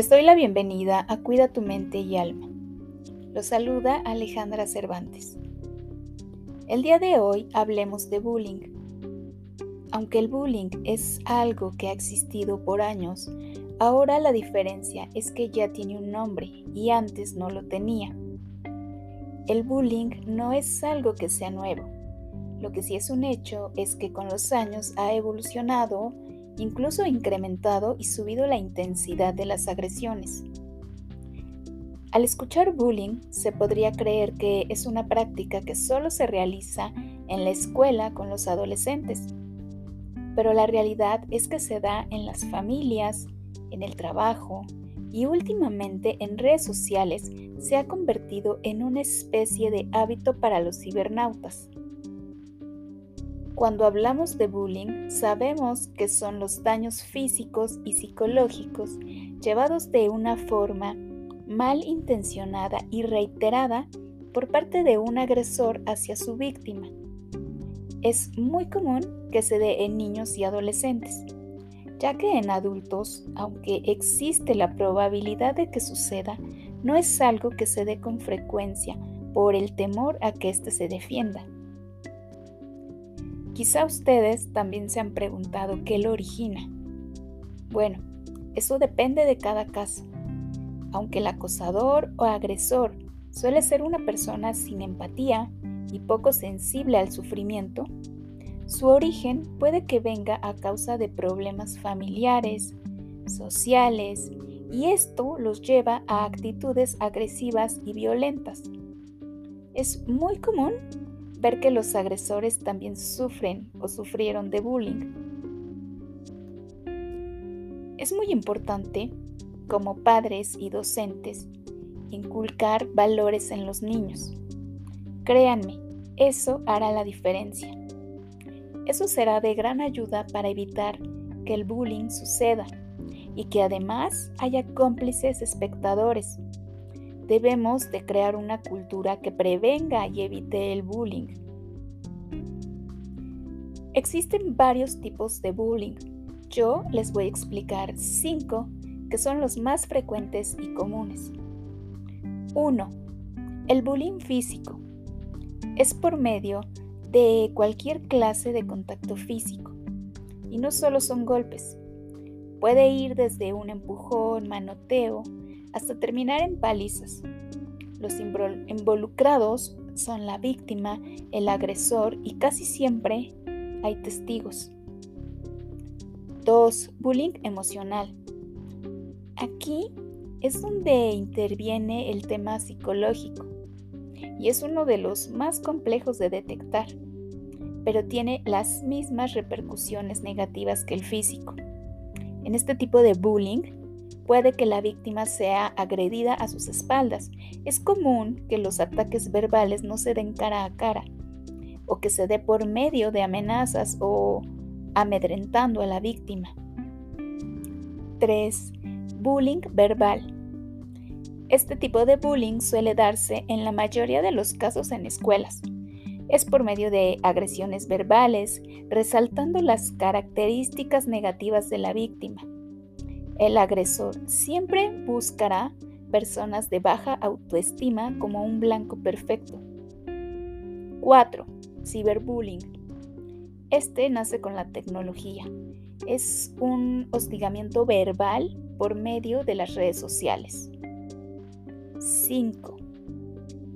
Les doy la bienvenida a Cuida tu mente y alma. Los saluda Alejandra Cervantes. El día de hoy hablemos de bullying. Aunque el bullying es algo que ha existido por años, ahora la diferencia es que ya tiene un nombre y antes no lo tenía. El bullying no es algo que sea nuevo. Lo que sí es un hecho es que con los años ha evolucionado incluso incrementado y subido la intensidad de las agresiones. Al escuchar bullying, se podría creer que es una práctica que solo se realiza en la escuela con los adolescentes, pero la realidad es que se da en las familias, en el trabajo y últimamente en redes sociales se ha convertido en una especie de hábito para los cibernautas. Cuando hablamos de bullying, sabemos que son los daños físicos y psicológicos llevados de una forma mal intencionada y reiterada por parte de un agresor hacia su víctima. Es muy común que se dé en niños y adolescentes, ya que en adultos, aunque existe la probabilidad de que suceda, no es algo que se dé con frecuencia por el temor a que éste se defienda. Quizá ustedes también se han preguntado qué lo origina. Bueno, eso depende de cada caso. Aunque el acosador o agresor suele ser una persona sin empatía y poco sensible al sufrimiento, su origen puede que venga a causa de problemas familiares, sociales, y esto los lleva a actitudes agresivas y violentas. Es muy común ver que los agresores también sufren o sufrieron de bullying. Es muy importante, como padres y docentes, inculcar valores en los niños. Créanme, eso hará la diferencia. Eso será de gran ayuda para evitar que el bullying suceda y que además haya cómplices espectadores debemos de crear una cultura que prevenga y evite el bullying. Existen varios tipos de bullying. Yo les voy a explicar cinco que son los más frecuentes y comunes. 1. El bullying físico. Es por medio de cualquier clase de contacto físico. Y no solo son golpes. Puede ir desde un empujón, manoteo, hasta terminar en palizas. Los involucrados son la víctima, el agresor y casi siempre hay testigos. 2. Bullying emocional. Aquí es donde interviene el tema psicológico y es uno de los más complejos de detectar, pero tiene las mismas repercusiones negativas que el físico. En este tipo de bullying, puede que la víctima sea agredida a sus espaldas. Es común que los ataques verbales no se den cara a cara o que se dé por medio de amenazas o amedrentando a la víctima. 3. Bullying verbal. Este tipo de bullying suele darse en la mayoría de los casos en escuelas. Es por medio de agresiones verbales, resaltando las características negativas de la víctima el agresor siempre buscará personas de baja autoestima como un blanco perfecto. 4. Ciberbullying. Este nace con la tecnología. Es un hostigamiento verbal por medio de las redes sociales. 5.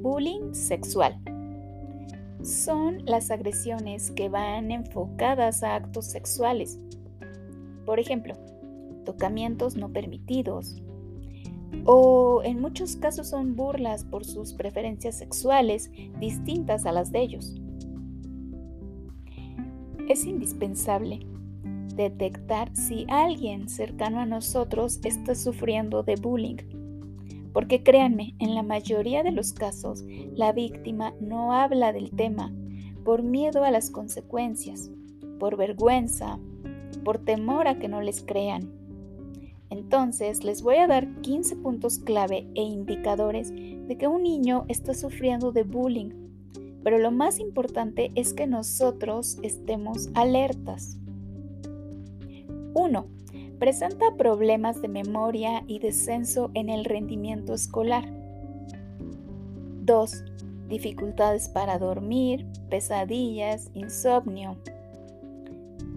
Bullying sexual. Son las agresiones que van enfocadas a actos sexuales. Por ejemplo, tocamientos no permitidos, o en muchos casos son burlas por sus preferencias sexuales distintas a las de ellos. Es indispensable detectar si alguien cercano a nosotros está sufriendo de bullying, porque créanme, en la mayoría de los casos la víctima no habla del tema por miedo a las consecuencias, por vergüenza, por temor a que no les crean entonces les voy a dar 15 puntos clave e indicadores de que un niño está sufriendo de bullying, pero lo más importante es que nosotros estemos alertas. 1. Presenta problemas de memoria y descenso en el rendimiento escolar. 2. Dificultades para dormir, pesadillas, insomnio.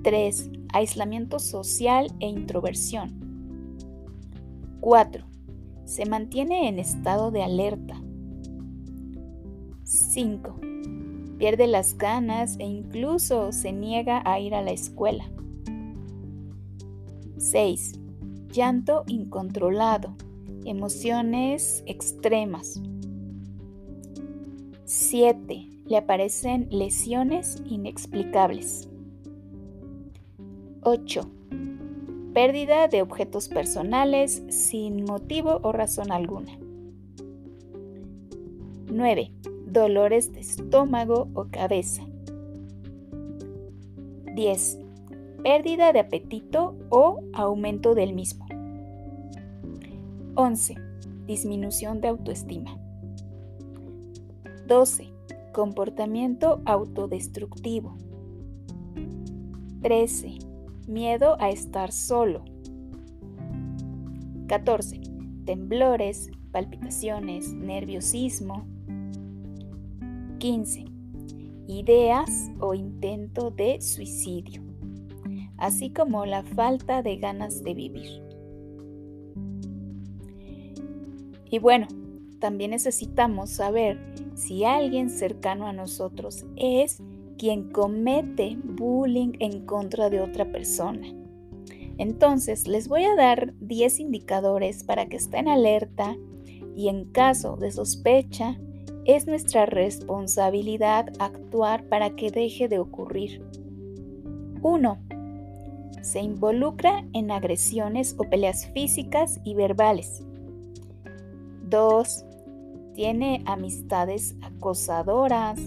3. Aislamiento social e introversión. 4. Se mantiene en estado de alerta. 5. Pierde las ganas e incluso se niega a ir a la escuela. 6. Llanto incontrolado. Emociones extremas. 7. Le aparecen lesiones inexplicables. 8. Pérdida de objetos personales sin motivo o razón alguna. 9. Dolores de estómago o cabeza. 10. Pérdida de apetito o aumento del mismo. 11. Disminución de autoestima. 12. Comportamiento autodestructivo. 13. Miedo a estar solo. 14. Temblores, palpitaciones, nerviosismo. 15. Ideas o intento de suicidio, así como la falta de ganas de vivir. Y bueno, también necesitamos saber si alguien cercano a nosotros es quien comete bullying en contra de otra persona. Entonces, les voy a dar 10 indicadores para que estén alerta y en caso de sospecha, es nuestra responsabilidad actuar para que deje de ocurrir. 1. Se involucra en agresiones o peleas físicas y verbales. 2. Tiene amistades acosadoras,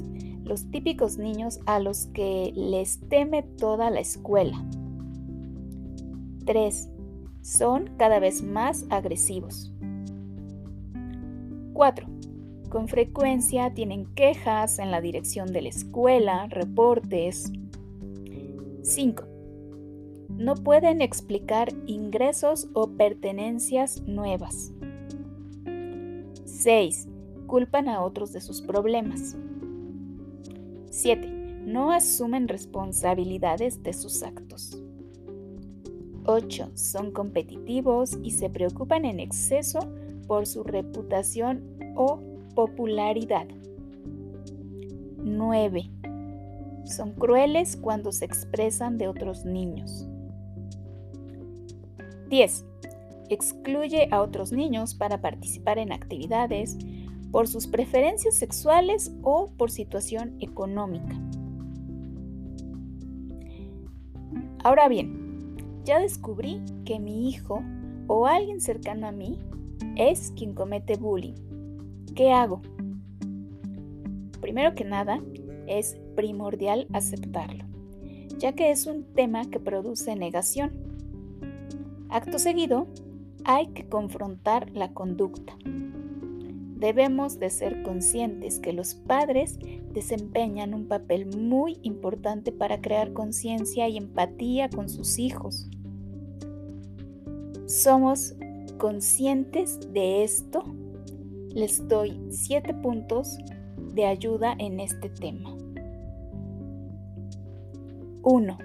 los típicos niños a los que les teme toda la escuela. 3. Son cada vez más agresivos. 4. Con frecuencia tienen quejas en la dirección de la escuela, reportes. 5. No pueden explicar ingresos o pertenencias nuevas. 6. Culpan a otros de sus problemas. 7. No asumen responsabilidades de sus actos. 8. Son competitivos y se preocupan en exceso por su reputación o popularidad. 9. Son crueles cuando se expresan de otros niños. 10. Excluye a otros niños para participar en actividades por sus preferencias sexuales o por situación económica. Ahora bien, ya descubrí que mi hijo o alguien cercano a mí es quien comete bullying. ¿Qué hago? Primero que nada, es primordial aceptarlo, ya que es un tema que produce negación. Acto seguido, hay que confrontar la conducta. Debemos de ser conscientes que los padres desempeñan un papel muy importante para crear conciencia y empatía con sus hijos. ¿Somos conscientes de esto? Les doy siete puntos de ayuda en este tema. 1.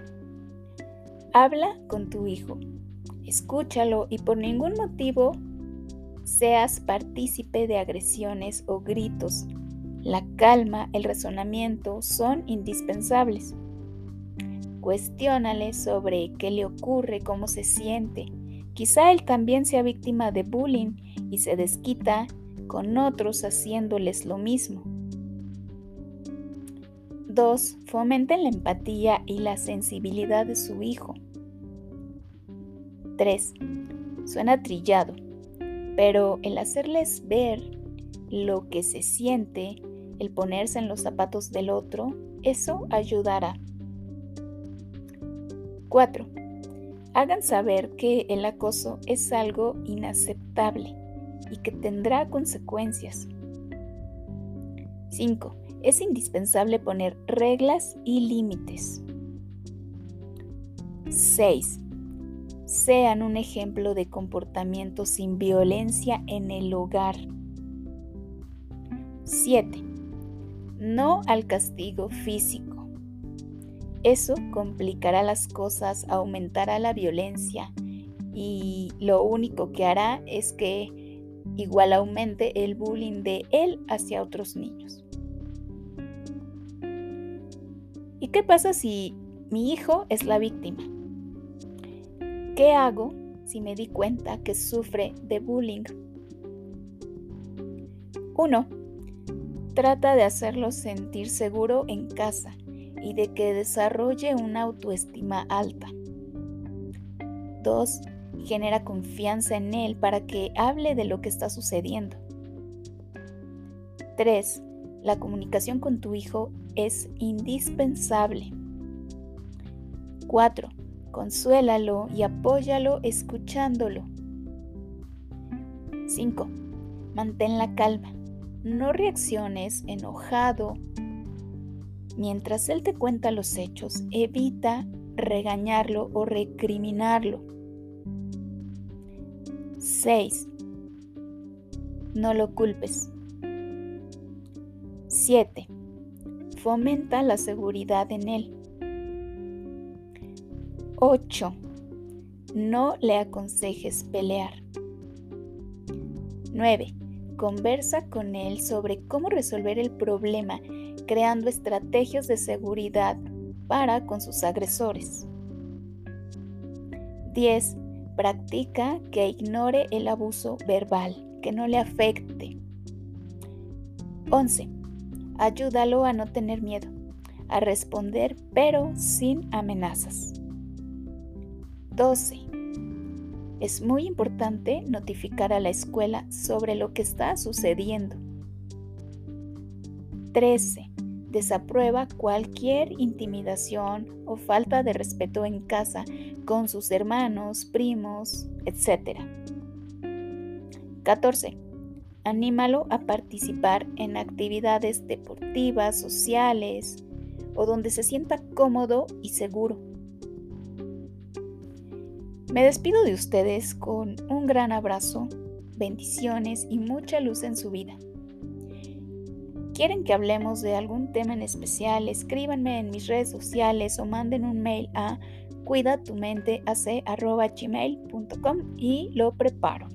Habla con tu hijo. Escúchalo y por ningún motivo seas partícipe de agresiones o gritos. La calma, el razonamiento son indispensables. Cuestiónale sobre qué le ocurre, cómo se siente. Quizá él también sea víctima de bullying y se desquita con otros haciéndoles lo mismo. 2. Fomenten la empatía y la sensibilidad de su hijo. 3. Suena trillado, pero el hacerles ver lo que se siente, el ponerse en los zapatos del otro, eso ayudará. 4. Hagan saber que el acoso es algo inaceptable y que tendrá consecuencias. 5. Es indispensable poner reglas y límites. 6. Sean un ejemplo de comportamiento sin violencia en el hogar. 7. No al castigo físico. Eso complicará las cosas, aumentará la violencia y lo único que hará es que igual aumente el bullying de él hacia otros niños. ¿Y qué pasa si mi hijo es la víctima? ¿Qué hago si me di cuenta que sufre de bullying? 1. Trata de hacerlo sentir seguro en casa y de que desarrolle una autoestima alta. 2. Genera confianza en él para que hable de lo que está sucediendo. 3. La comunicación con tu hijo es indispensable. 4. Consuélalo y apóyalo escuchándolo. 5. Mantén la calma. No reacciones enojado. Mientras él te cuenta los hechos, evita regañarlo o recriminarlo. 6. No lo culpes. 7. Fomenta la seguridad en él. 8. No le aconsejes pelear. 9. Conversa con él sobre cómo resolver el problema creando estrategias de seguridad para con sus agresores. 10. Practica que ignore el abuso verbal, que no le afecte. 11. Ayúdalo a no tener miedo, a responder pero sin amenazas. 12. Es muy importante notificar a la escuela sobre lo que está sucediendo. 13. Desaprueba cualquier intimidación o falta de respeto en casa con sus hermanos, primos, etc. 14. Anímalo a participar en actividades deportivas, sociales o donde se sienta cómodo y seguro. Me despido de ustedes con un gran abrazo, bendiciones y mucha luz en su vida. ¿Quieren que hablemos de algún tema en especial? Escríbanme en mis redes sociales o manden un mail a cuidatumenteac.gmail.com y lo preparo.